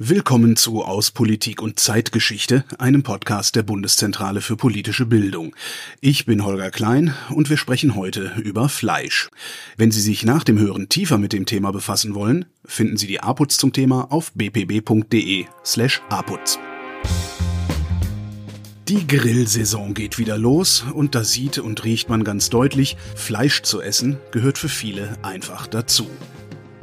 Willkommen zu Aus Politik und Zeitgeschichte, einem Podcast der Bundeszentrale für politische Bildung. Ich bin Holger Klein und wir sprechen heute über Fleisch. Wenn Sie sich nach dem Hören tiefer mit dem Thema befassen wollen, finden Sie die APUZ zum Thema auf bpb.de slash APUZ. Die Grillsaison geht wieder los und da sieht und riecht man ganz deutlich, Fleisch zu essen gehört für viele einfach dazu.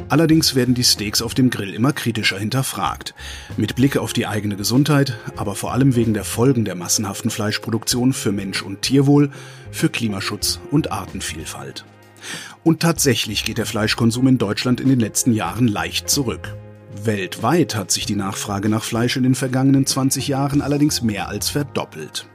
Allerdings werden die Steaks auf dem Grill immer kritischer hinterfragt. Mit Blick auf die eigene Gesundheit, aber vor allem wegen der Folgen der massenhaften Fleischproduktion für Mensch und Tierwohl, für Klimaschutz und Artenvielfalt. Und tatsächlich geht der Fleischkonsum in Deutschland in den letzten Jahren leicht zurück. Weltweit hat sich die Nachfrage nach Fleisch in den vergangenen 20 Jahren allerdings mehr als verdoppelt.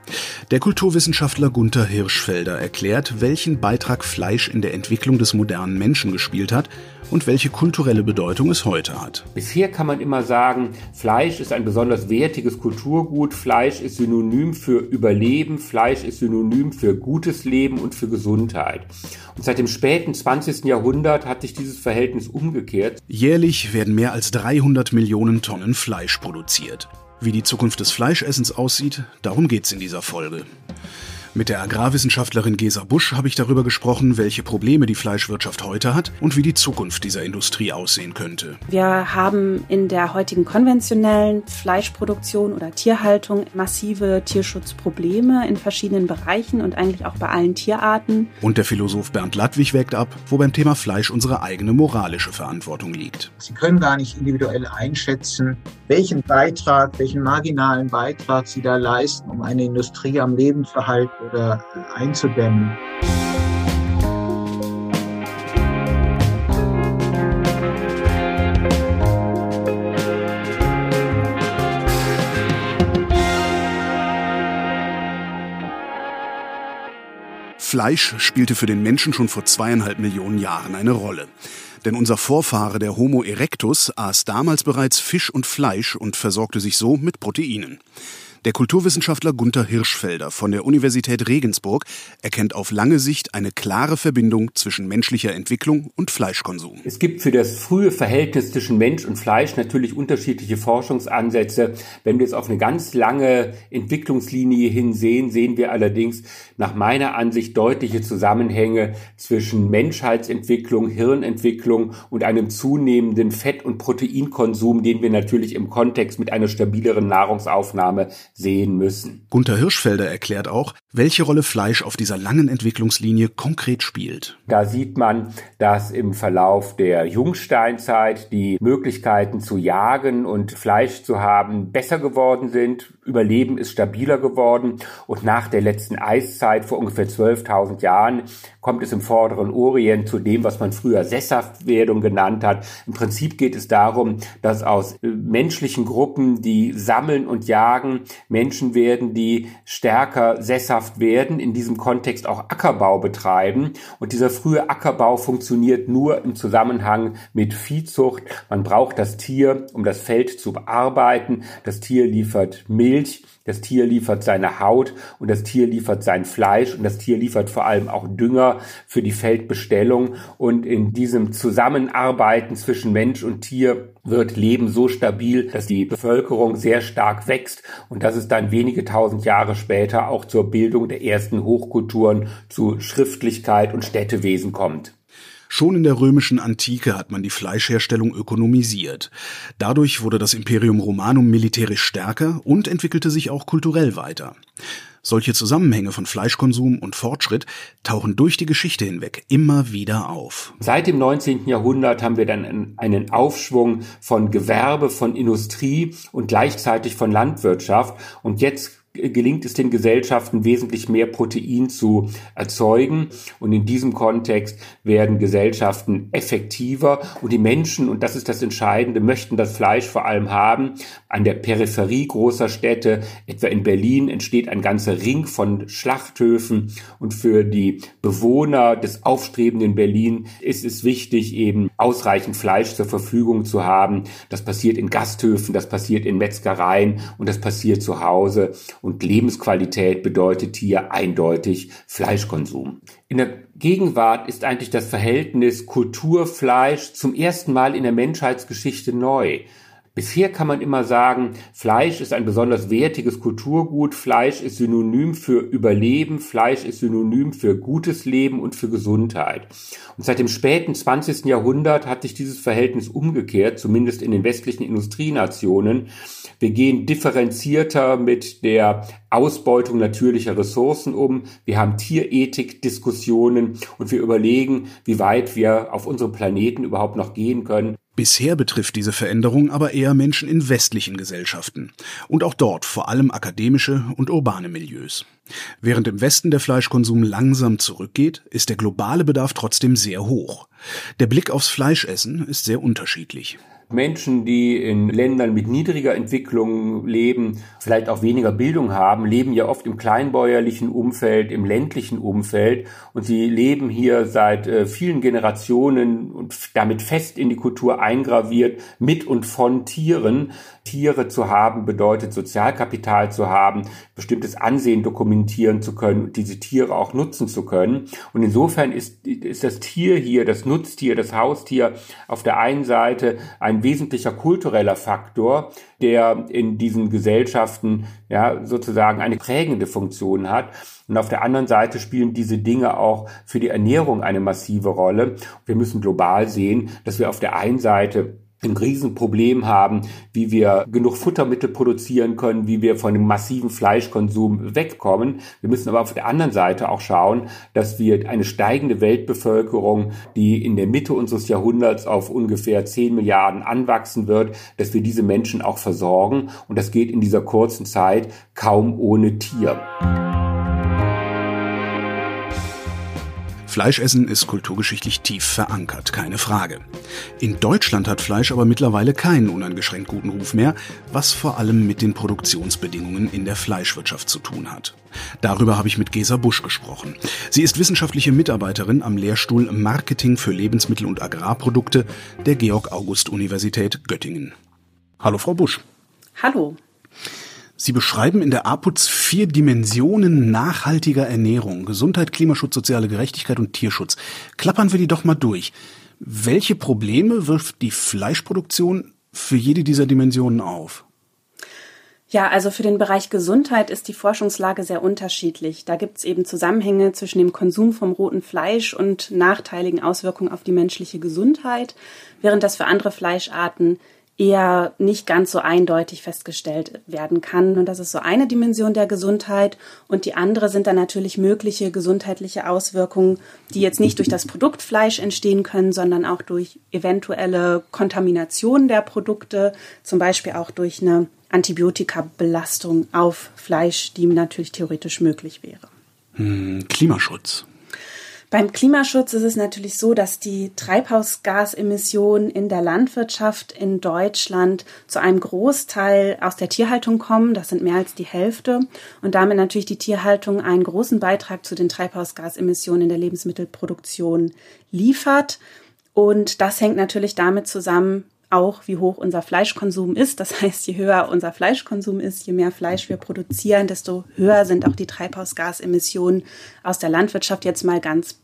Der Kulturwissenschaftler Gunther Hirschfelder erklärt, welchen Beitrag Fleisch in der Entwicklung des modernen Menschen gespielt hat und welche kulturelle Bedeutung es heute hat. Bisher kann man immer sagen, Fleisch ist ein besonders wertiges Kulturgut, Fleisch ist synonym für Überleben, Fleisch ist synonym für gutes Leben und für Gesundheit. Und seit dem späten 20. Jahrhundert hat sich dieses Verhältnis umgekehrt. Jährlich werden mehr als 300 Millionen Tonnen Fleisch produziert. Wie die Zukunft des Fleischessens aussieht, darum geht's in dieser Folge. Mit der Agrarwissenschaftlerin Gesa Busch habe ich darüber gesprochen, welche Probleme die Fleischwirtschaft heute hat und wie die Zukunft dieser Industrie aussehen könnte. Wir haben in der heutigen konventionellen Fleischproduktion oder Tierhaltung massive Tierschutzprobleme in verschiedenen Bereichen und eigentlich auch bei allen Tierarten. Und der Philosoph Bernd Ladwig wägt ab, wo beim Thema Fleisch unsere eigene moralische Verantwortung liegt. Sie können gar nicht individuell einschätzen, welchen Beitrag, welchen marginalen Beitrag Sie da leisten, um eine Industrie am Leben zu halten oder einzudämmen. Fleisch spielte für den Menschen schon vor zweieinhalb Millionen Jahren eine Rolle. Denn unser Vorfahre, der Homo erectus, aß damals bereits Fisch und Fleisch und versorgte sich so mit Proteinen. Der Kulturwissenschaftler Gunther Hirschfelder von der Universität Regensburg erkennt auf lange Sicht eine klare Verbindung zwischen menschlicher Entwicklung und Fleischkonsum. Es gibt für das frühe Verhältnis zwischen Mensch und Fleisch natürlich unterschiedliche Forschungsansätze. Wenn wir es auf eine ganz lange Entwicklungslinie hinsehen, sehen wir allerdings nach meiner Ansicht deutliche Zusammenhänge zwischen Menschheitsentwicklung, Hirnentwicklung und einem zunehmenden Fett- und Proteinkonsum, den wir natürlich im Kontext mit einer stabileren Nahrungsaufnahme sehen müssen. Gunther Hirschfelder erklärt auch, welche Rolle Fleisch auf dieser langen Entwicklungslinie konkret spielt. Da sieht man, dass im Verlauf der Jungsteinzeit die Möglichkeiten zu jagen und Fleisch zu haben besser geworden sind. Überleben ist stabiler geworden und nach der letzten Eiszeit vor ungefähr 12.000 Jahren kommt es im vorderen Orient zu dem, was man früher Sesshaftwerdung genannt hat. Im Prinzip geht es darum, dass aus äh, menschlichen Gruppen, die sammeln und jagen, Menschen werden, die stärker sesshaft werden, in diesem Kontext auch Ackerbau betreiben. Und dieser frühe Ackerbau funktioniert nur im Zusammenhang mit Viehzucht. Man braucht das Tier, um das Feld zu bearbeiten. Das Tier liefert Milch. Das Tier liefert seine Haut und das Tier liefert sein Fleisch und das Tier liefert vor allem auch Dünger für die Feldbestellung. Und in diesem Zusammenarbeiten zwischen Mensch und Tier wird Leben so stabil, dass die Bevölkerung sehr stark wächst und dass es dann wenige tausend Jahre später auch zur Bildung der ersten Hochkulturen zu Schriftlichkeit und Städtewesen kommt. Schon in der römischen Antike hat man die Fleischherstellung ökonomisiert. Dadurch wurde das Imperium Romanum militärisch stärker und entwickelte sich auch kulturell weiter. Solche Zusammenhänge von Fleischkonsum und Fortschritt tauchen durch die Geschichte hinweg immer wieder auf. Seit dem 19. Jahrhundert haben wir dann einen Aufschwung von Gewerbe, von Industrie und gleichzeitig von Landwirtschaft. Und jetzt gelingt es den Gesellschaften wesentlich mehr Protein zu erzeugen. Und in diesem Kontext werden Gesellschaften effektiver und die Menschen, und das ist das Entscheidende, möchten das Fleisch vor allem haben. An der Peripherie großer Städte, etwa in Berlin, entsteht ein ganzer Ring von Schlachthöfen und für die Bewohner des aufstrebenden Berlin ist es wichtig, eben ausreichend Fleisch zur Verfügung zu haben. Das passiert in Gasthöfen, das passiert in Metzgereien und das passiert zu Hause und Lebensqualität bedeutet hier eindeutig Fleischkonsum. In der Gegenwart ist eigentlich das Verhältnis Kulturfleisch zum ersten Mal in der Menschheitsgeschichte neu. Bisher kann man immer sagen, Fleisch ist ein besonders wertiges Kulturgut, Fleisch ist synonym für Überleben, Fleisch ist synonym für gutes Leben und für Gesundheit. Und seit dem späten 20. Jahrhundert hat sich dieses Verhältnis umgekehrt, zumindest in den westlichen Industrienationen. Wir gehen differenzierter mit der Ausbeutung natürlicher Ressourcen um. Wir haben Tierethik-Diskussionen und wir überlegen, wie weit wir auf unserem Planeten überhaupt noch gehen können. Bisher betrifft diese Veränderung aber eher Menschen in westlichen Gesellschaften und auch dort vor allem akademische und urbane Milieus. Während im Westen der Fleischkonsum langsam zurückgeht, ist der globale Bedarf trotzdem sehr hoch. Der Blick aufs Fleischessen ist sehr unterschiedlich. Menschen, die in Ländern mit niedriger Entwicklung leben, vielleicht auch weniger Bildung haben, leben ja oft im kleinbäuerlichen Umfeld, im ländlichen Umfeld und sie leben hier seit äh, vielen Generationen und damit fest in die Kultur eingraviert mit und von Tieren. Tiere zu haben bedeutet Sozialkapital zu haben, bestimmtes Ansehen dokumentieren zu können, diese Tiere auch nutzen zu können. Und insofern ist, ist das Tier hier, das Nutztier, das Haustier auf der einen Seite ein wesentlicher kultureller Faktor, der in diesen Gesellschaften ja sozusagen eine prägende Funktion hat. Und auf der anderen Seite spielen diese Dinge auch für die Ernährung eine massive Rolle. Wir müssen global sehen, dass wir auf der einen Seite ein Riesenproblem haben, wie wir genug Futtermittel produzieren können, wie wir von dem massiven Fleischkonsum wegkommen. Wir müssen aber auf der anderen Seite auch schauen, dass wir eine steigende Weltbevölkerung, die in der Mitte unseres Jahrhunderts auf ungefähr 10 Milliarden anwachsen wird, dass wir diese Menschen auch versorgen. Und das geht in dieser kurzen Zeit kaum ohne Tier. Fleischessen ist kulturgeschichtlich tief verankert, keine Frage. In Deutschland hat Fleisch aber mittlerweile keinen uneingeschränkt guten Ruf mehr, was vor allem mit den Produktionsbedingungen in der Fleischwirtschaft zu tun hat. Darüber habe ich mit Gesa Busch gesprochen. Sie ist wissenschaftliche Mitarbeiterin am Lehrstuhl Marketing für Lebensmittel und Agrarprodukte der Georg August Universität Göttingen. Hallo Frau Busch. Hallo. Sie beschreiben in der APUZ vier Dimensionen nachhaltiger Ernährung. Gesundheit, Klimaschutz, soziale Gerechtigkeit und Tierschutz. Klappern wir die doch mal durch. Welche Probleme wirft die Fleischproduktion für jede dieser Dimensionen auf? Ja, also für den Bereich Gesundheit ist die Forschungslage sehr unterschiedlich. Da gibt es eben Zusammenhänge zwischen dem Konsum vom roten Fleisch und nachteiligen Auswirkungen auf die menschliche Gesundheit, während das für andere Fleischarten eher nicht ganz so eindeutig festgestellt werden kann. Und das ist so eine Dimension der Gesundheit. Und die andere sind dann natürlich mögliche gesundheitliche Auswirkungen, die jetzt nicht durch das Produkt Fleisch entstehen können, sondern auch durch eventuelle Kontamination der Produkte, zum Beispiel auch durch eine Antibiotikabelastung auf Fleisch, die natürlich theoretisch möglich wäre. Hm, Klimaschutz. Beim Klimaschutz ist es natürlich so, dass die Treibhausgasemissionen in der Landwirtschaft in Deutschland zu einem Großteil aus der Tierhaltung kommen. Das sind mehr als die Hälfte. Und damit natürlich die Tierhaltung einen großen Beitrag zu den Treibhausgasemissionen in der Lebensmittelproduktion liefert. Und das hängt natürlich damit zusammen, auch, wie hoch unser Fleischkonsum ist. Das heißt, je höher unser Fleischkonsum ist, je mehr Fleisch wir produzieren, desto höher sind auch die Treibhausgasemissionen aus der Landwirtschaft jetzt mal ganz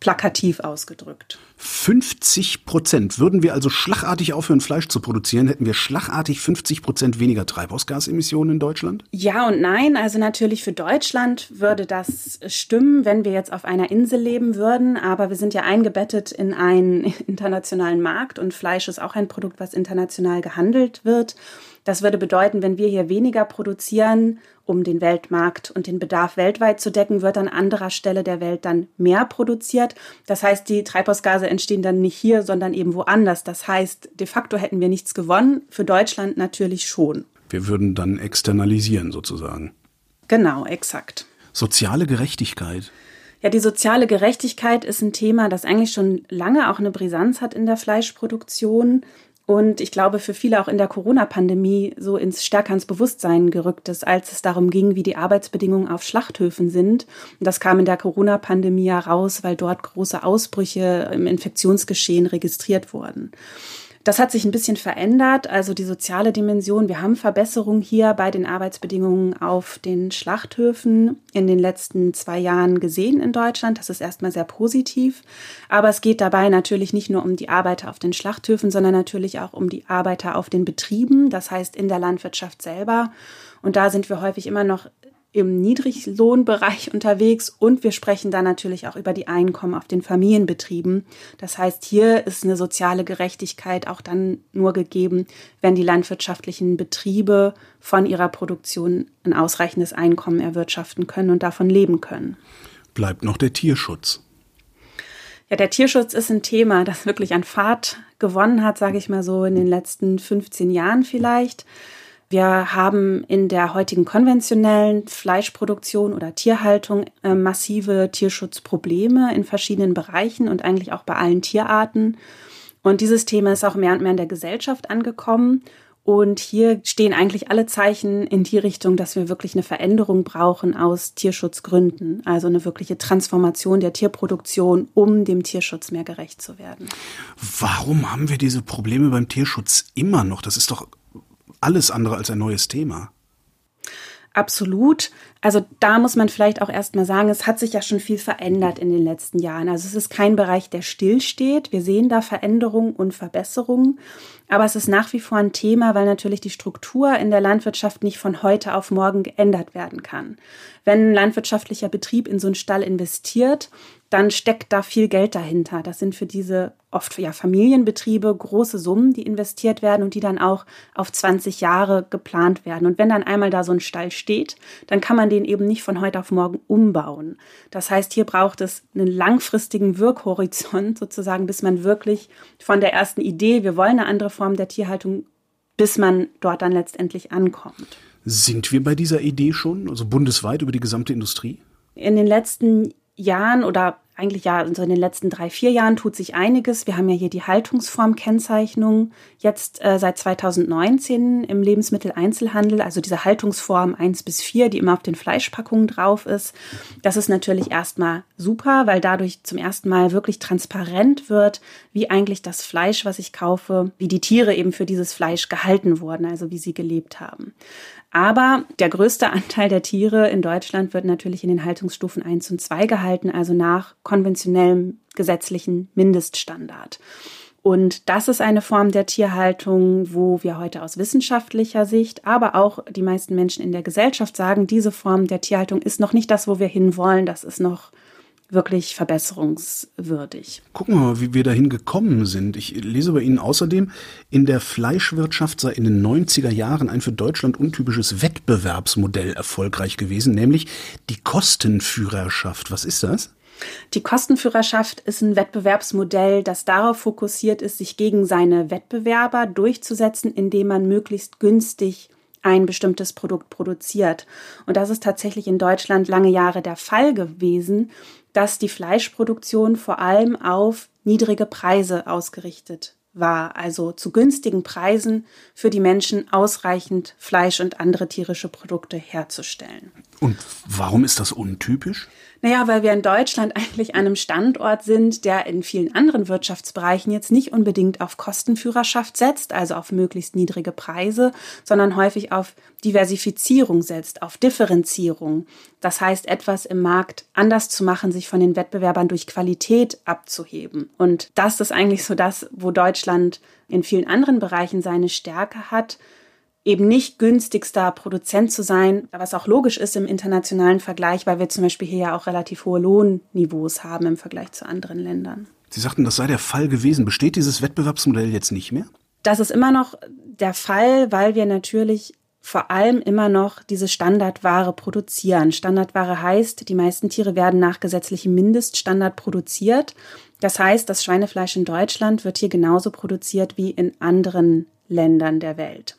plakativ ausgedrückt. 50 Prozent. Würden wir also schlagartig aufhören, Fleisch zu produzieren, hätten wir schlagartig 50 Prozent weniger Treibhausgasemissionen in Deutschland? Ja und nein. Also natürlich für Deutschland würde das stimmen, wenn wir jetzt auf einer Insel leben würden. Aber wir sind ja eingebettet in einen internationalen Markt und Fleisch ist auch ein Produkt, was international gehandelt wird. Das würde bedeuten, wenn wir hier weniger produzieren, um den Weltmarkt und den Bedarf weltweit zu decken, wird an anderer Stelle der Welt dann mehr produziert. Das heißt, die Treibhausgase entstehen dann nicht hier, sondern eben woanders. Das heißt, de facto hätten wir nichts gewonnen, für Deutschland natürlich schon. Wir würden dann externalisieren sozusagen. Genau, exakt. Soziale Gerechtigkeit. Ja, die soziale Gerechtigkeit ist ein Thema, das eigentlich schon lange auch eine Brisanz hat in der Fleischproduktion und ich glaube für viele auch in der Corona-Pandemie so ins stärker ins Bewusstsein gerückt ist, als es darum ging, wie die Arbeitsbedingungen auf Schlachthöfen sind. Und das kam in der Corona-Pandemie heraus, weil dort große Ausbrüche im Infektionsgeschehen registriert wurden. Das hat sich ein bisschen verändert, also die soziale Dimension. Wir haben Verbesserungen hier bei den Arbeitsbedingungen auf den Schlachthöfen in den letzten zwei Jahren gesehen in Deutschland. Das ist erstmal sehr positiv. Aber es geht dabei natürlich nicht nur um die Arbeiter auf den Schlachthöfen, sondern natürlich auch um die Arbeiter auf den Betrieben, das heißt in der Landwirtschaft selber. Und da sind wir häufig immer noch im Niedriglohnbereich unterwegs und wir sprechen dann natürlich auch über die Einkommen auf den Familienbetrieben. Das heißt, hier ist eine soziale Gerechtigkeit auch dann nur gegeben, wenn die landwirtschaftlichen Betriebe von ihrer Produktion ein ausreichendes Einkommen erwirtschaften können und davon leben können. Bleibt noch der Tierschutz. Ja, der Tierschutz ist ein Thema, das wirklich an Fahrt gewonnen hat, sage ich mal so, in den letzten 15 Jahren vielleicht. Wir haben in der heutigen konventionellen Fleischproduktion oder Tierhaltung äh, massive Tierschutzprobleme in verschiedenen Bereichen und eigentlich auch bei allen Tierarten. Und dieses Thema ist auch mehr und mehr in der Gesellschaft angekommen. Und hier stehen eigentlich alle Zeichen in die Richtung, dass wir wirklich eine Veränderung brauchen aus Tierschutzgründen. Also eine wirkliche Transformation der Tierproduktion, um dem Tierschutz mehr gerecht zu werden. Warum haben wir diese Probleme beim Tierschutz immer noch? Das ist doch alles andere als ein neues Thema. Absolut. Also da muss man vielleicht auch erstmal sagen, es hat sich ja schon viel verändert in den letzten Jahren. Also es ist kein Bereich, der stillsteht. Wir sehen da Veränderungen und Verbesserungen. Aber es ist nach wie vor ein Thema, weil natürlich die Struktur in der Landwirtschaft nicht von heute auf morgen geändert werden kann. Wenn ein landwirtschaftlicher Betrieb in so einen Stall investiert, dann steckt da viel Geld dahinter. Das sind für diese oft ja Familienbetriebe große Summen, die investiert werden und die dann auch auf 20 Jahre geplant werden. Und wenn dann einmal da so ein Stall steht, dann kann man den eben nicht von heute auf morgen umbauen. Das heißt, hier braucht es einen langfristigen Wirkhorizont sozusagen, bis man wirklich von der ersten Idee, wir wollen eine andere Form der Tierhaltung, bis man dort dann letztendlich ankommt. Sind wir bei dieser Idee schon, also bundesweit über die gesamte Industrie? In den letzten Jahren oder eigentlich ja, also in den letzten drei, vier Jahren tut sich einiges. Wir haben ja hier die Haltungsformkennzeichnung jetzt äh, seit 2019 im Lebensmitteleinzelhandel, also diese Haltungsform 1 bis 4, die immer auf den Fleischpackungen drauf ist. Das ist natürlich erstmal super, weil dadurch zum ersten Mal wirklich transparent wird, wie eigentlich das Fleisch, was ich kaufe, wie die Tiere eben für dieses Fleisch gehalten wurden, also wie sie gelebt haben. Aber der größte Anteil der Tiere in Deutschland wird natürlich in den Haltungsstufen 1 und 2 gehalten, also nach konventionellem gesetzlichen Mindeststandard. Und das ist eine Form der Tierhaltung, wo wir heute aus wissenschaftlicher Sicht, aber auch die meisten Menschen in der Gesellschaft sagen, diese Form der Tierhaltung ist noch nicht das, wo wir hinwollen. Das ist noch wirklich verbesserungswürdig. Gucken wir mal, wie wir dahin gekommen sind. Ich lese bei Ihnen außerdem, in der Fleischwirtschaft sei in den 90er Jahren ein für Deutschland untypisches Wettbewerbsmodell erfolgreich gewesen, nämlich die Kostenführerschaft. Was ist das? Die Kostenführerschaft ist ein Wettbewerbsmodell, das darauf fokussiert ist, sich gegen seine Wettbewerber durchzusetzen, indem man möglichst günstig ein bestimmtes Produkt produziert. Und das ist tatsächlich in Deutschland lange Jahre der Fall gewesen dass die Fleischproduktion vor allem auf niedrige Preise ausgerichtet war, also zu günstigen Preisen für die Menschen ausreichend Fleisch und andere tierische Produkte herzustellen. Und warum ist das untypisch? Naja, weil wir in Deutschland eigentlich an einem Standort sind, der in vielen anderen Wirtschaftsbereichen jetzt nicht unbedingt auf Kostenführerschaft setzt, also auf möglichst niedrige Preise, sondern häufig auf Diversifizierung setzt, auf Differenzierung. Das heißt, etwas im Markt anders zu machen, sich von den Wettbewerbern durch Qualität abzuheben. Und das ist eigentlich so das, wo Deutschland in vielen anderen Bereichen seine Stärke hat eben nicht günstigster Produzent zu sein, was auch logisch ist im internationalen Vergleich, weil wir zum Beispiel hier ja auch relativ hohe Lohnniveaus haben im Vergleich zu anderen Ländern. Sie sagten, das sei der Fall gewesen. Besteht dieses Wettbewerbsmodell jetzt nicht mehr? Das ist immer noch der Fall, weil wir natürlich vor allem immer noch diese Standardware produzieren. Standardware heißt, die meisten Tiere werden nach gesetzlichem Mindeststandard produziert. Das heißt, das Schweinefleisch in Deutschland wird hier genauso produziert wie in anderen Ländern der Welt.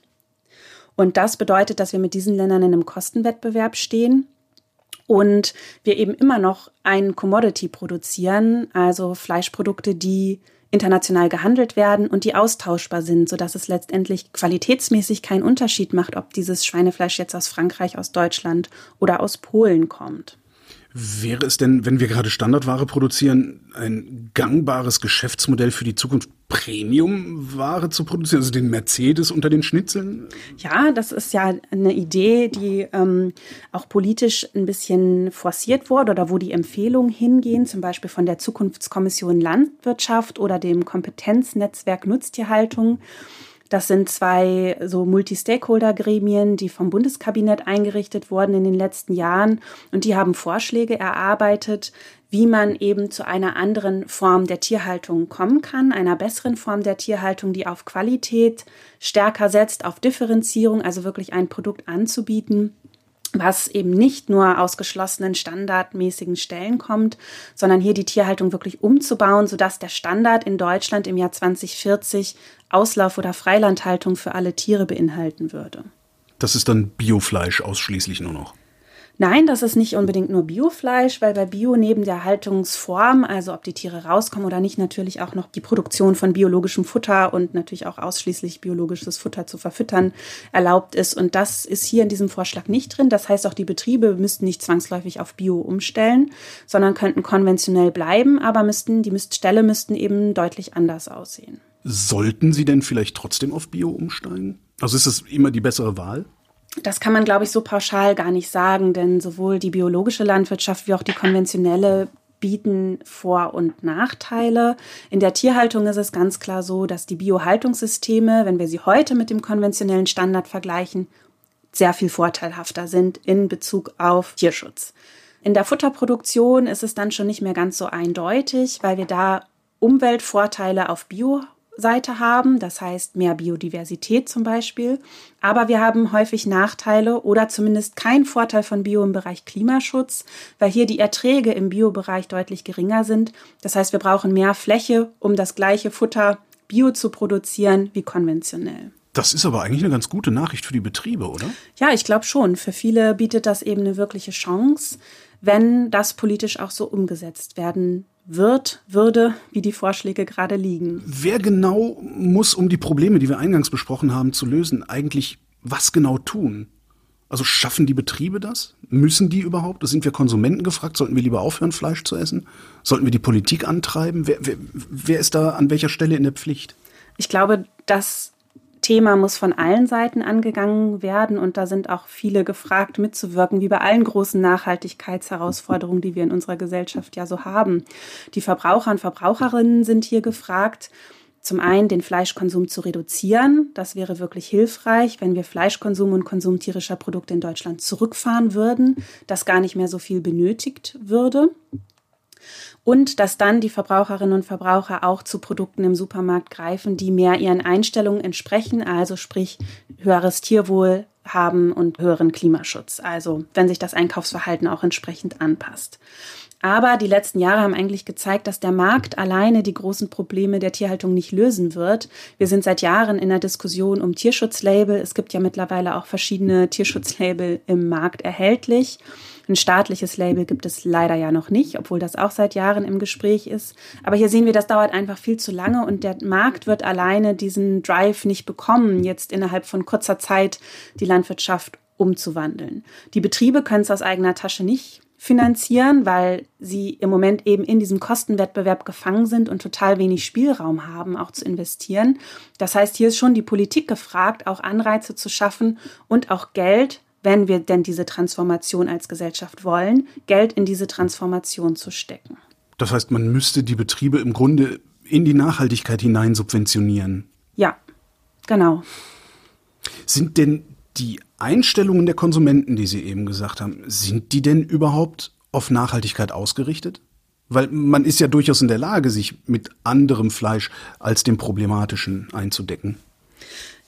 Und das bedeutet, dass wir mit diesen Ländern in einem Kostenwettbewerb stehen und wir eben immer noch ein Commodity produzieren, also Fleischprodukte, die international gehandelt werden und die austauschbar sind, sodass es letztendlich qualitätsmäßig keinen Unterschied macht, ob dieses Schweinefleisch jetzt aus Frankreich, aus Deutschland oder aus Polen kommt. Wäre es denn, wenn wir gerade Standardware produzieren, ein gangbares Geschäftsmodell für die Zukunft, Premium-Ware zu produzieren, also den Mercedes unter den Schnitzeln? Ja, das ist ja eine Idee, die ähm, auch politisch ein bisschen forciert wurde oder wo die Empfehlungen hingehen, zum Beispiel von der Zukunftskommission Landwirtschaft oder dem Kompetenznetzwerk Nutztierhaltung. Das sind zwei so Multi-Stakeholder-Gremien, die vom Bundeskabinett eingerichtet wurden in den letzten Jahren. Und die haben Vorschläge erarbeitet, wie man eben zu einer anderen Form der Tierhaltung kommen kann, einer besseren Form der Tierhaltung, die auf Qualität stärker setzt, auf Differenzierung, also wirklich ein Produkt anzubieten, was eben nicht nur aus geschlossenen standardmäßigen Stellen kommt, sondern hier die Tierhaltung wirklich umzubauen, sodass der Standard in Deutschland im Jahr 2040 Auslauf- oder Freilandhaltung für alle Tiere beinhalten würde. Das ist dann Biofleisch ausschließlich nur noch. Nein, das ist nicht unbedingt nur Biofleisch, weil bei Bio neben der Haltungsform, also ob die Tiere rauskommen oder nicht, natürlich auch noch die Produktion von biologischem Futter und natürlich auch ausschließlich biologisches Futter zu verfüttern erlaubt ist. Und das ist hier in diesem Vorschlag nicht drin. Das heißt, auch die Betriebe müssten nicht zwangsläufig auf Bio umstellen, sondern könnten konventionell bleiben, aber müssten, die Mistställe müssten eben deutlich anders aussehen. Sollten sie denn vielleicht trotzdem auf Bio umsteigen? Also ist es immer die bessere Wahl? Das kann man, glaube ich, so pauschal gar nicht sagen, denn sowohl die biologische Landwirtschaft wie auch die konventionelle bieten Vor- und Nachteile. In der Tierhaltung ist es ganz klar so, dass die Biohaltungssysteme, wenn wir sie heute mit dem konventionellen Standard vergleichen, sehr viel vorteilhafter sind in Bezug auf Tierschutz. In der Futterproduktion ist es dann schon nicht mehr ganz so eindeutig, weil wir da Umweltvorteile auf Bio Seite haben, das heißt mehr Biodiversität zum Beispiel. Aber wir haben häufig Nachteile oder zumindest keinen Vorteil von Bio im Bereich Klimaschutz, weil hier die Erträge im Biobereich deutlich geringer sind. Das heißt, wir brauchen mehr Fläche, um das gleiche Futter bio zu produzieren wie konventionell. Das ist aber eigentlich eine ganz gute Nachricht für die Betriebe, oder? Ja, ich glaube schon. Für viele bietet das eben eine wirkliche Chance, wenn das politisch auch so umgesetzt werden wird, würde, wie die Vorschläge gerade liegen. Wer genau muss, um die Probleme, die wir eingangs besprochen haben, zu lösen, eigentlich was genau tun? Also schaffen die Betriebe das? Müssen die überhaupt? Sind wir Konsumenten gefragt? Sollten wir lieber aufhören, Fleisch zu essen? Sollten wir die Politik antreiben? Wer, wer, wer ist da an welcher Stelle in der Pflicht? Ich glaube, dass Thema muss von allen Seiten angegangen werden und da sind auch viele gefragt, mitzuwirken, wie bei allen großen Nachhaltigkeitsherausforderungen, die wir in unserer Gesellschaft ja so haben. Die Verbraucher und Verbraucherinnen sind hier gefragt, zum einen den Fleischkonsum zu reduzieren. Das wäre wirklich hilfreich, wenn wir Fleischkonsum und Konsum tierischer Produkte in Deutschland zurückfahren würden, das gar nicht mehr so viel benötigt würde und dass dann die Verbraucherinnen und Verbraucher auch zu Produkten im Supermarkt greifen, die mehr ihren Einstellungen entsprechen, also sprich höheres Tierwohl haben und höheren Klimaschutz. Also wenn sich das Einkaufsverhalten auch entsprechend anpasst. Aber die letzten Jahre haben eigentlich gezeigt, dass der Markt alleine die großen Probleme der Tierhaltung nicht lösen wird. Wir sind seit Jahren in der Diskussion um Tierschutzlabel. Es gibt ja mittlerweile auch verschiedene Tierschutzlabel im Markt erhältlich. Ein staatliches Label gibt es leider ja noch nicht, obwohl das auch seit Jahren im Gespräch ist. Aber hier sehen wir, das dauert einfach viel zu lange und der Markt wird alleine diesen Drive nicht bekommen, jetzt innerhalb von kurzer Zeit die Landwirtschaft umzuwandeln. Die Betriebe können es aus eigener Tasche nicht finanzieren, weil sie im Moment eben in diesem Kostenwettbewerb gefangen sind und total wenig Spielraum haben, auch zu investieren. Das heißt, hier ist schon die Politik gefragt, auch Anreize zu schaffen und auch Geld wenn wir denn diese Transformation als Gesellschaft wollen, Geld in diese Transformation zu stecken. Das heißt, man müsste die Betriebe im Grunde in die Nachhaltigkeit hinein subventionieren. Ja, genau. Sind denn die Einstellungen der Konsumenten, die Sie eben gesagt haben, sind die denn überhaupt auf Nachhaltigkeit ausgerichtet? Weil man ist ja durchaus in der Lage, sich mit anderem Fleisch als dem problematischen einzudecken.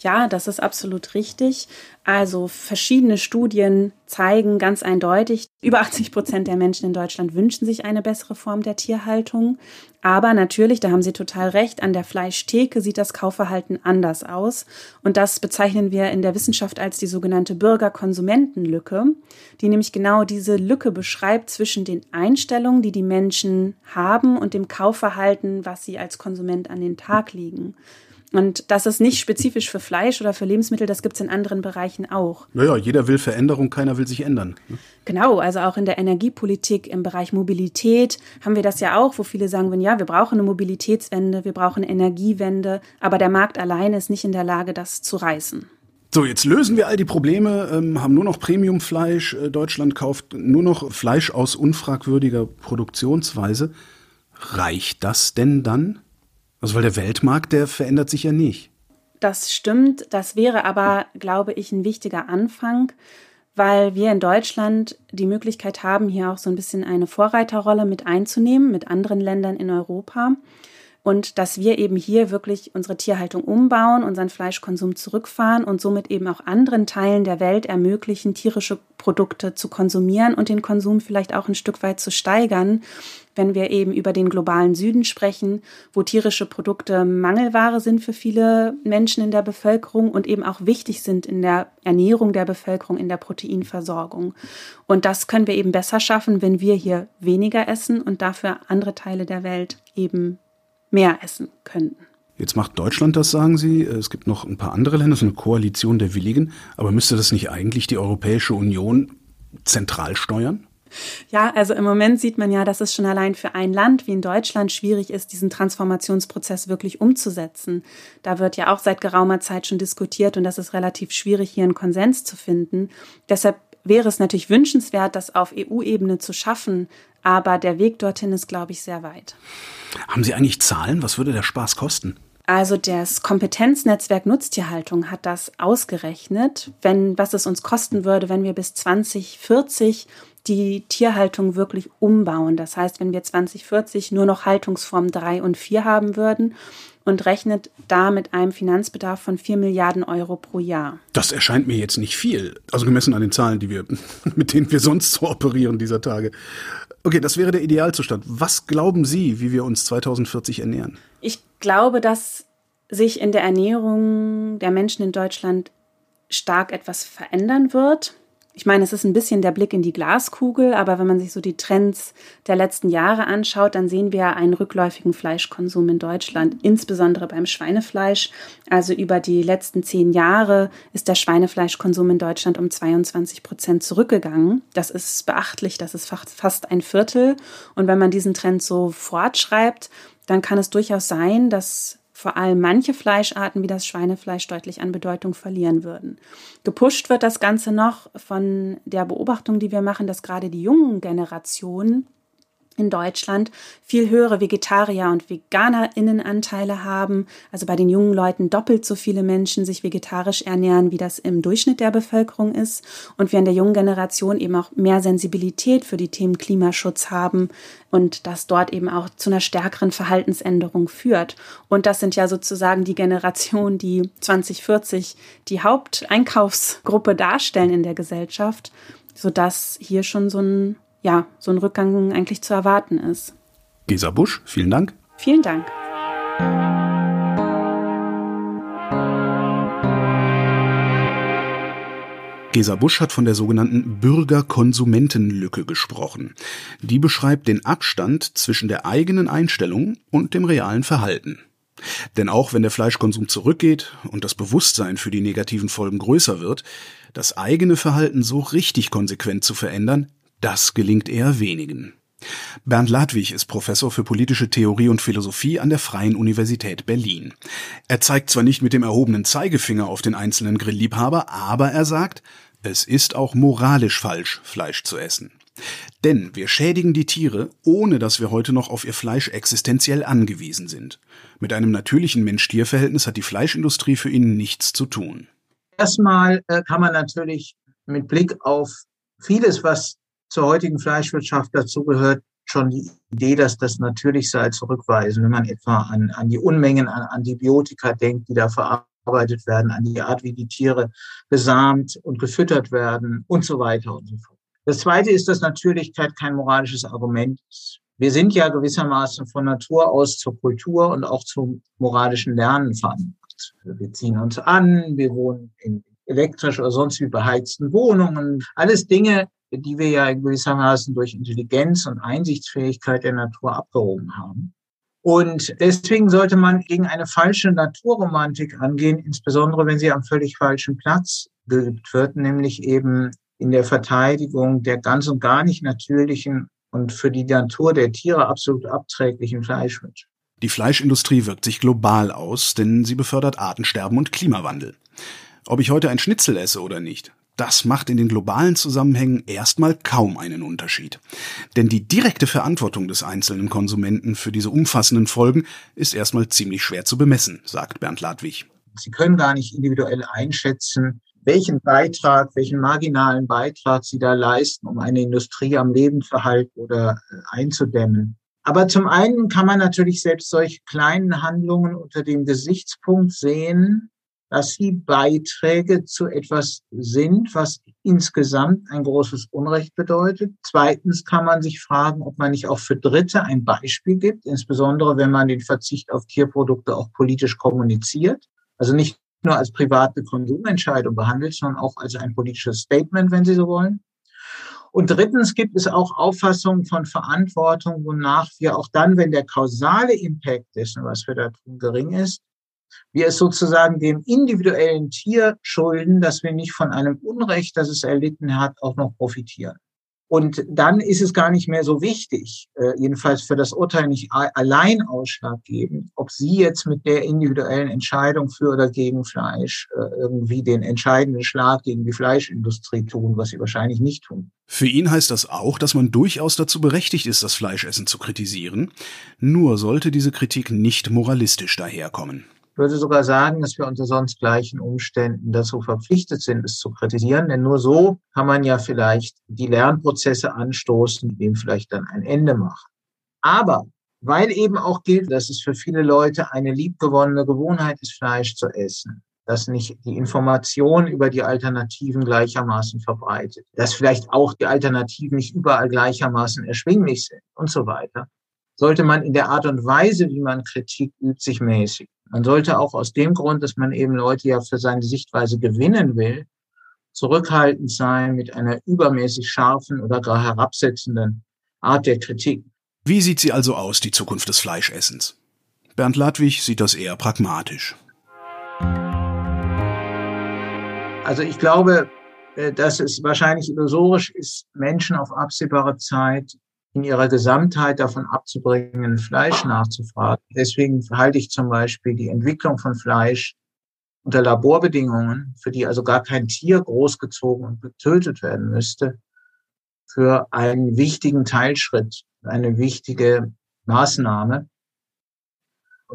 Ja, das ist absolut richtig. Also verschiedene Studien zeigen ganz eindeutig, über 80 Prozent der Menschen in Deutschland wünschen sich eine bessere Form der Tierhaltung. Aber natürlich, da haben Sie total recht, an der Fleischtheke sieht das Kaufverhalten anders aus. Und das bezeichnen wir in der Wissenschaft als die sogenannte Bürger-Konsumenten-Lücke, die nämlich genau diese Lücke beschreibt zwischen den Einstellungen, die die Menschen haben und dem Kaufverhalten, was sie als Konsument an den Tag legen. Und das ist nicht spezifisch für Fleisch oder für Lebensmittel, das gibt es in anderen Bereichen auch. Naja, jeder will Veränderung, keiner will sich ändern. Ne? Genau, also auch in der Energiepolitik, im Bereich Mobilität haben wir das ja auch, wo viele sagen, wenn ja, wir brauchen eine Mobilitätswende, wir brauchen eine Energiewende, aber der Markt alleine ist nicht in der Lage, das zu reißen. So, jetzt lösen wir all die Probleme, ähm, haben nur noch Premiumfleisch. Äh, Deutschland kauft nur noch Fleisch aus unfragwürdiger Produktionsweise. Reicht das denn dann? Also weil der Weltmarkt, der verändert sich ja nicht. Das stimmt. Das wäre aber, glaube ich, ein wichtiger Anfang, weil wir in Deutschland die Möglichkeit haben, hier auch so ein bisschen eine Vorreiterrolle mit einzunehmen mit anderen Ländern in Europa und dass wir eben hier wirklich unsere Tierhaltung umbauen, unseren Fleischkonsum zurückfahren und somit eben auch anderen Teilen der Welt ermöglichen, tierische Produkte zu konsumieren und den Konsum vielleicht auch ein Stück weit zu steigern, wenn wir eben über den globalen Süden sprechen, wo tierische Produkte Mangelware sind für viele Menschen in der Bevölkerung und eben auch wichtig sind in der Ernährung der Bevölkerung, in der Proteinversorgung. Und das können wir eben besser schaffen, wenn wir hier weniger essen und dafür andere Teile der Welt eben mehr essen könnten. Jetzt macht Deutschland das, sagen Sie. Es gibt noch ein paar andere Länder, so eine Koalition der Willigen. Aber müsste das nicht eigentlich die Europäische Union zentral steuern? Ja, also im Moment sieht man ja, dass es schon allein für ein Land wie in Deutschland schwierig ist, diesen Transformationsprozess wirklich umzusetzen. Da wird ja auch seit geraumer Zeit schon diskutiert und das ist relativ schwierig, hier einen Konsens zu finden. Deshalb wäre es natürlich wünschenswert, das auf EU-Ebene zu schaffen, aber der Weg dorthin ist, glaube ich, sehr weit. Haben Sie eigentlich Zahlen? Was würde der Spaß kosten? Also das Kompetenznetzwerk Nutztierhaltung hat das ausgerechnet, wenn, was es uns kosten würde, wenn wir bis 2040 die Tierhaltung wirklich umbauen. Das heißt, wenn wir 2040 nur noch Haltungsform 3 und 4 haben würden und rechnet da mit einem Finanzbedarf von 4 Milliarden Euro pro Jahr. Das erscheint mir jetzt nicht viel, also gemessen an den Zahlen, die wir, mit denen wir sonst so operieren dieser Tage. Okay, das wäre der Idealzustand. Was glauben Sie, wie wir uns 2040 ernähren? Ich glaube, dass sich in der Ernährung der Menschen in Deutschland stark etwas verändern wird ich meine, es ist ein bisschen der Blick in die Glaskugel, aber wenn man sich so die Trends der letzten Jahre anschaut, dann sehen wir einen rückläufigen Fleischkonsum in Deutschland, insbesondere beim Schweinefleisch. Also über die letzten zehn Jahre ist der Schweinefleischkonsum in Deutschland um 22 Prozent zurückgegangen. Das ist beachtlich, das ist fast ein Viertel. Und wenn man diesen Trend so fortschreibt, dann kann es durchaus sein, dass vor allem manche Fleischarten wie das Schweinefleisch deutlich an Bedeutung verlieren würden. Gepusht wird das Ganze noch von der Beobachtung, die wir machen, dass gerade die jungen Generationen in Deutschland viel höhere Vegetarier- und Veganerinnenanteile haben, also bei den jungen Leuten doppelt so viele Menschen sich vegetarisch ernähren, wie das im Durchschnitt der Bevölkerung ist und wir in der jungen Generation eben auch mehr Sensibilität für die Themen Klimaschutz haben und das dort eben auch zu einer stärkeren Verhaltensänderung führt. Und das sind ja sozusagen die Generationen, die 2040 die Haupteinkaufsgruppe darstellen in der Gesellschaft, sodass hier schon so ein ja, so ein Rückgang eigentlich zu erwarten ist. Gesa Busch, vielen Dank. Vielen Dank. Gesa Busch hat von der sogenannten Bürger-Konsumenten-Lücke gesprochen. Die beschreibt den Abstand zwischen der eigenen Einstellung und dem realen Verhalten. Denn auch wenn der Fleischkonsum zurückgeht und das Bewusstsein für die negativen Folgen größer wird, das eigene Verhalten so richtig konsequent zu verändern, das gelingt eher wenigen. Bernd Ladwig ist Professor für politische Theorie und Philosophie an der Freien Universität Berlin. Er zeigt zwar nicht mit dem erhobenen Zeigefinger auf den einzelnen Grillliebhaber, aber er sagt, es ist auch moralisch falsch, Fleisch zu essen. Denn wir schädigen die Tiere, ohne dass wir heute noch auf ihr Fleisch existenziell angewiesen sind. Mit einem natürlichen Mensch-Tier-Verhältnis hat die Fleischindustrie für ihn nichts zu tun. Erstmal äh, kann man natürlich mit Blick auf vieles, was zur heutigen Fleischwirtschaft dazu gehört schon die Idee, dass das natürlich sei, zurückweisen. Wenn man etwa an, an die Unmengen an Antibiotika denkt, die da verarbeitet werden, an die Art, wie die Tiere besamt und gefüttert werden und so weiter und so fort. Das Zweite ist, dass Natürlichkeit kein moralisches Argument ist. Wir sind ja gewissermaßen von Natur aus zur Kultur und auch zum moralischen Lernen veranlagt. Wir ziehen uns an, wir wohnen in elektrisch oder sonst wie beheizten Wohnungen. Alles Dinge, die wir ja gewissermaßen durch Intelligenz und Einsichtsfähigkeit der Natur abgehoben haben. Und deswegen sollte man gegen eine falsche Naturromantik angehen, insbesondere wenn sie am völlig falschen Platz geübt wird, nämlich eben in der Verteidigung der ganz und gar nicht natürlichen und für die Natur der Tiere absolut abträglichen Fleischwirtschaft. Die Fleischindustrie wirkt sich global aus, denn sie befördert Artensterben und Klimawandel. Ob ich heute ein Schnitzel esse oder nicht, das macht in den globalen Zusammenhängen erstmal kaum einen Unterschied. Denn die direkte Verantwortung des einzelnen Konsumenten für diese umfassenden Folgen ist erstmal ziemlich schwer zu bemessen, sagt Bernd Ladwig. Sie können gar nicht individuell einschätzen, welchen Beitrag, welchen marginalen Beitrag Sie da leisten, um eine Industrie am Leben zu halten oder äh, einzudämmen. Aber zum einen kann man natürlich selbst solche kleinen Handlungen unter dem Gesichtspunkt sehen, dass sie Beiträge zu etwas sind, was insgesamt ein großes Unrecht bedeutet. Zweitens kann man sich fragen, ob man nicht auch für Dritte ein Beispiel gibt, insbesondere wenn man den Verzicht auf Tierprodukte auch politisch kommuniziert. Also nicht nur als private Konsumentscheidung behandelt, sondern auch als ein politisches Statement, wenn Sie so wollen. Und drittens gibt es auch Auffassungen von Verantwortung, wonach wir auch dann, wenn der kausale Impact dessen, was wir da tun, gering ist, wir es sozusagen dem individuellen Tier schulden, dass wir nicht von einem Unrecht, das es erlitten hat, auch noch profitieren. Und dann ist es gar nicht mehr so wichtig, äh, jedenfalls für das Urteil nicht allein ausschlaggebend, ob Sie jetzt mit der individuellen Entscheidung für oder gegen Fleisch äh, irgendwie den entscheidenden Schlag gegen die Fleischindustrie tun, was Sie wahrscheinlich nicht tun. Für ihn heißt das auch, dass man durchaus dazu berechtigt ist, das Fleischessen zu kritisieren. Nur sollte diese Kritik nicht moralistisch daherkommen. Ich würde sogar sagen, dass wir unter sonst gleichen Umständen dazu verpflichtet sind, es zu kritisieren, denn nur so kann man ja vielleicht die Lernprozesse anstoßen, die dem vielleicht dann ein Ende machen. Aber weil eben auch gilt, dass es für viele Leute eine liebgewonnene Gewohnheit ist, Fleisch zu essen, dass nicht die Information über die Alternativen gleichermaßen verbreitet, dass vielleicht auch die Alternativen nicht überall gleichermaßen erschwinglich sind und so weiter, sollte man in der Art und Weise, wie man Kritik übt, sich mäßigen. Man sollte auch aus dem Grund, dass man eben Leute ja für seine Sichtweise gewinnen will, zurückhaltend sein mit einer übermäßig scharfen oder gar herabsetzenden Art der Kritik. Wie sieht sie also aus, die Zukunft des Fleischessens? Bernd Ladwig sieht das eher pragmatisch. Also ich glaube, äh, dass es wahrscheinlich illusorisch ist, Menschen auf absehbare Zeit in ihrer Gesamtheit davon abzubringen, Fleisch nachzufragen. Deswegen halte ich zum Beispiel die Entwicklung von Fleisch unter Laborbedingungen, für die also gar kein Tier großgezogen und getötet werden müsste, für einen wichtigen Teilschritt, eine wichtige Maßnahme.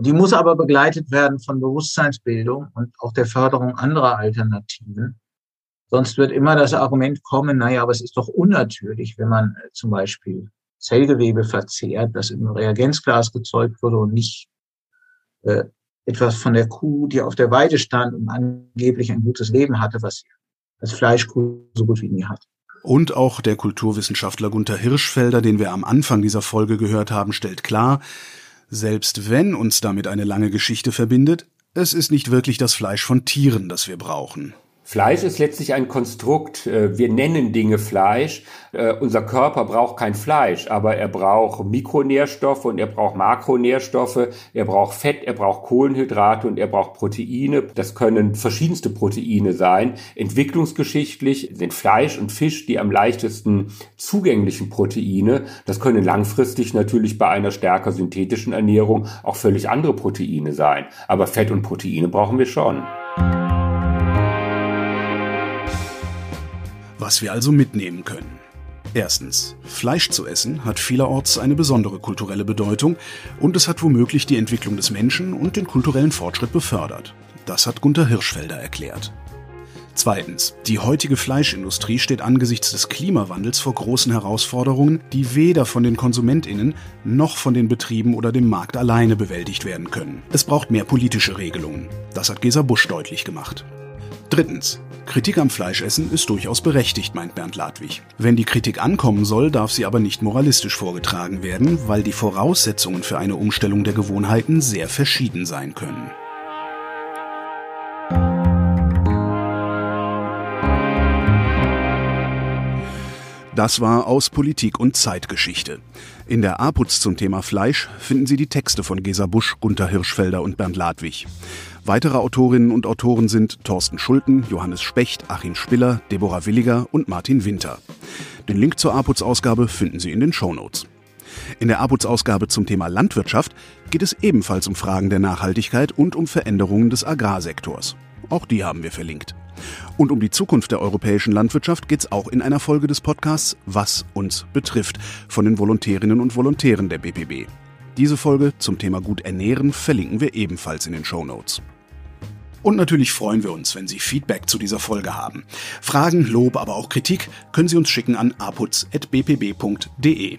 Die muss aber begleitet werden von Bewusstseinsbildung und auch der Förderung anderer Alternativen. Sonst wird immer das Argument kommen, naja, aber es ist doch unnatürlich, wenn man zum Beispiel Zellgewebe verzehrt, das im Reagenzglas gezeugt wurde und nicht äh, etwas von der Kuh, die auf der Weide stand und angeblich ein gutes Leben hatte, was sie als Fleischkuh so gut wie nie hat. Und auch der Kulturwissenschaftler Gunther Hirschfelder, den wir am Anfang dieser Folge gehört haben, stellt klar, selbst wenn uns damit eine lange Geschichte verbindet, es ist nicht wirklich das Fleisch von Tieren, das wir brauchen. Fleisch ist letztlich ein Konstrukt. Äh, wir nennen Dinge Fleisch. Äh, unser Körper braucht kein Fleisch, aber er braucht Mikronährstoffe und er braucht Makronährstoffe. Er braucht Fett, er braucht Kohlenhydrate und er braucht Proteine. Das können verschiedenste Proteine sein. Entwicklungsgeschichtlich sind Fleisch und Fisch die am leichtesten zugänglichen Proteine. Das können langfristig natürlich bei einer stärker synthetischen Ernährung auch völlig andere Proteine sein. Aber Fett und Proteine brauchen wir schon. Was wir also mitnehmen können. Erstens, Fleisch zu essen hat vielerorts eine besondere kulturelle Bedeutung und es hat womöglich die Entwicklung des Menschen und den kulturellen Fortschritt befördert. Das hat Gunther Hirschfelder erklärt. Zweitens, die heutige Fleischindustrie steht angesichts des Klimawandels vor großen Herausforderungen, die weder von den Konsumentinnen noch von den Betrieben oder dem Markt alleine bewältigt werden können. Es braucht mehr politische Regelungen. Das hat Gesa Busch deutlich gemacht. Drittens, Kritik am Fleischessen ist durchaus berechtigt, meint Bernd Ladwig. Wenn die Kritik ankommen soll, darf sie aber nicht moralistisch vorgetragen werden, weil die Voraussetzungen für eine Umstellung der Gewohnheiten sehr verschieden sein können. Das war aus Politik und Zeitgeschichte. In der APUZ zum Thema Fleisch finden Sie die Texte von Gesa Busch, Gunther Hirschfelder und Bernd Ladwig. Weitere Autorinnen und Autoren sind Thorsten Schulten, Johannes Specht, Achim Spiller, Deborah Williger und Martin Winter. Den Link zur APUZ-Ausgabe finden Sie in den Shownotes. In der APUZ-Ausgabe zum Thema Landwirtschaft geht es ebenfalls um Fragen der Nachhaltigkeit und um Veränderungen des Agrarsektors. Auch die haben wir verlinkt. Und um die Zukunft der europäischen Landwirtschaft geht es auch in einer Folge des Podcasts Was uns betrifft von den Volontärinnen und Volontären der BPB. Diese Folge zum Thema gut ernähren verlinken wir ebenfalls in den Show Notes. Und natürlich freuen wir uns, wenn Sie Feedback zu dieser Folge haben. Fragen, Lob, aber auch Kritik können Sie uns schicken an aputz.bpb.de.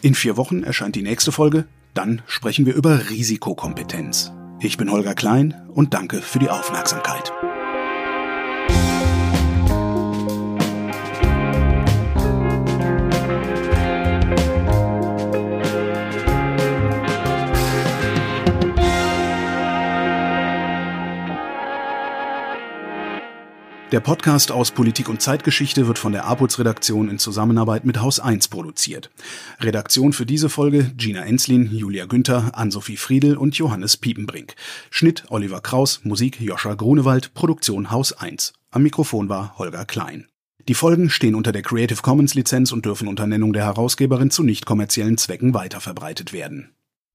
In vier Wochen erscheint die nächste Folge. Dann sprechen wir über Risikokompetenz. Ich bin Holger Klein und danke für die Aufmerksamkeit. Der Podcast aus Politik und Zeitgeschichte wird von der APUZ-Redaktion in Zusammenarbeit mit Haus 1 produziert. Redaktion für diese Folge Gina Enslin, Julia Günther, Ann-Sophie Friedel und Johannes Piepenbrink. Schnitt Oliver Kraus, Musik Joscha Grunewald, Produktion Haus 1. Am Mikrofon war Holger Klein. Die Folgen stehen unter der Creative Commons Lizenz und dürfen unter Nennung der Herausgeberin zu nicht kommerziellen Zwecken weiterverbreitet werden.